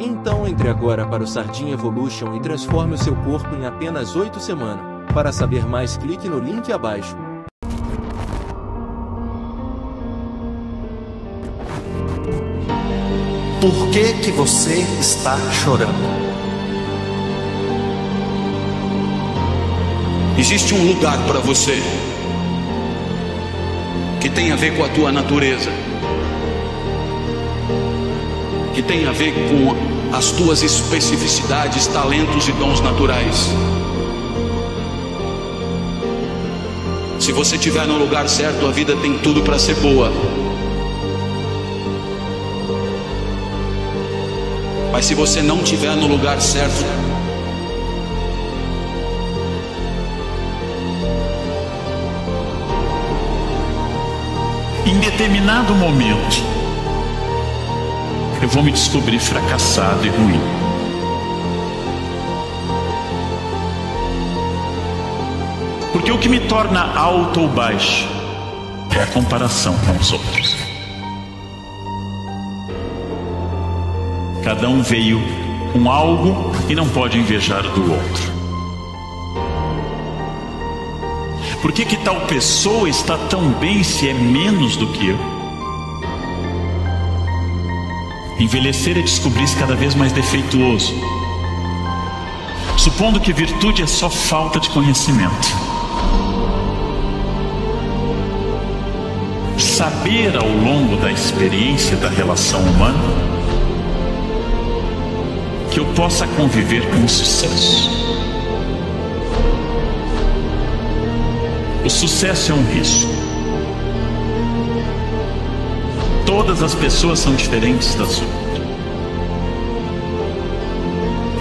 então entre agora para o Sardinha Evolution e transforme o seu corpo em apenas 8 semanas. Para saber mais, clique no link abaixo. Por que que você está chorando? Existe um lugar para você que tem a ver com a tua natureza, que tem a ver com as tuas especificidades, talentos e dons naturais. Se você estiver no lugar certo, a vida tem tudo para ser boa. Mas se você não estiver no lugar certo, em determinado momento, eu vou me descobrir fracassado e ruim. Porque o que me torna alto ou baixo é a comparação com os outros. Cada um veio com algo e não pode invejar do outro. Por que, que tal pessoa está tão bem se é menos do que eu? Envelhecer é descobrir-se cada vez mais defeituoso. Supondo que virtude é só falta de conhecimento. Saber ao longo da experiência da relação humana que eu possa conviver com sucesso. O sucesso é um risco. Todas as pessoas são diferentes da sua.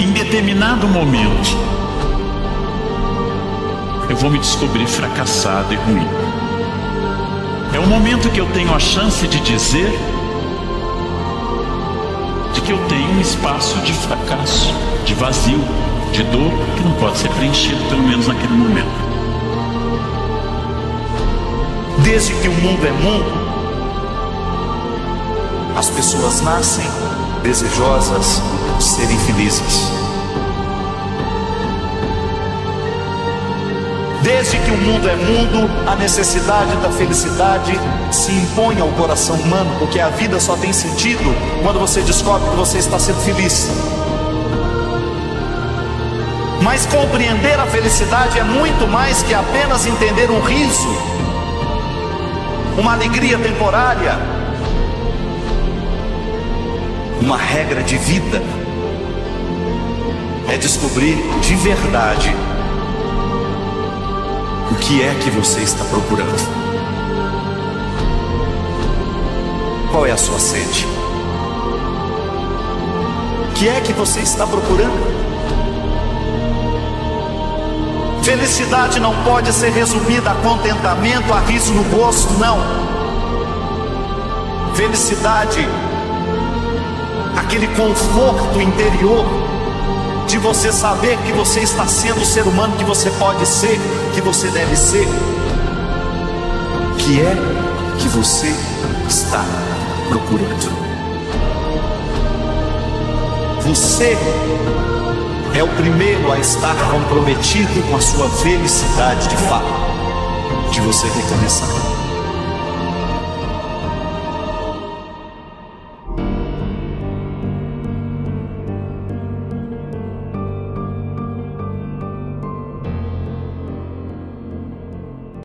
Em determinado momento, eu vou me descobrir fracassado e ruim. É o momento que eu tenho a chance de dizer de que eu tenho um espaço de fracasso, de vazio, de dor que não pode ser preenchido, pelo menos naquele momento. Desde que o mundo é mundo, as pessoas nascem desejosas de serem felizes. Desde que o mundo é mundo, a necessidade da felicidade se impõe ao coração humano, porque a vida só tem sentido quando você descobre que você está sendo feliz. Mas compreender a felicidade é muito mais que apenas entender um riso, uma alegria temporária, uma regra de vida. É descobrir de verdade o que é que você está procurando. Qual é a sua sede? O que é que você está procurando? Felicidade não pode ser resumida a contentamento, a riso no rosto, não. Felicidade, aquele conforto interior de você saber que você está sendo o ser humano que você pode ser, que você deve ser. Que é que você está procurando? Você é o primeiro a estar comprometido com a sua felicidade de fato, de você recomeçar.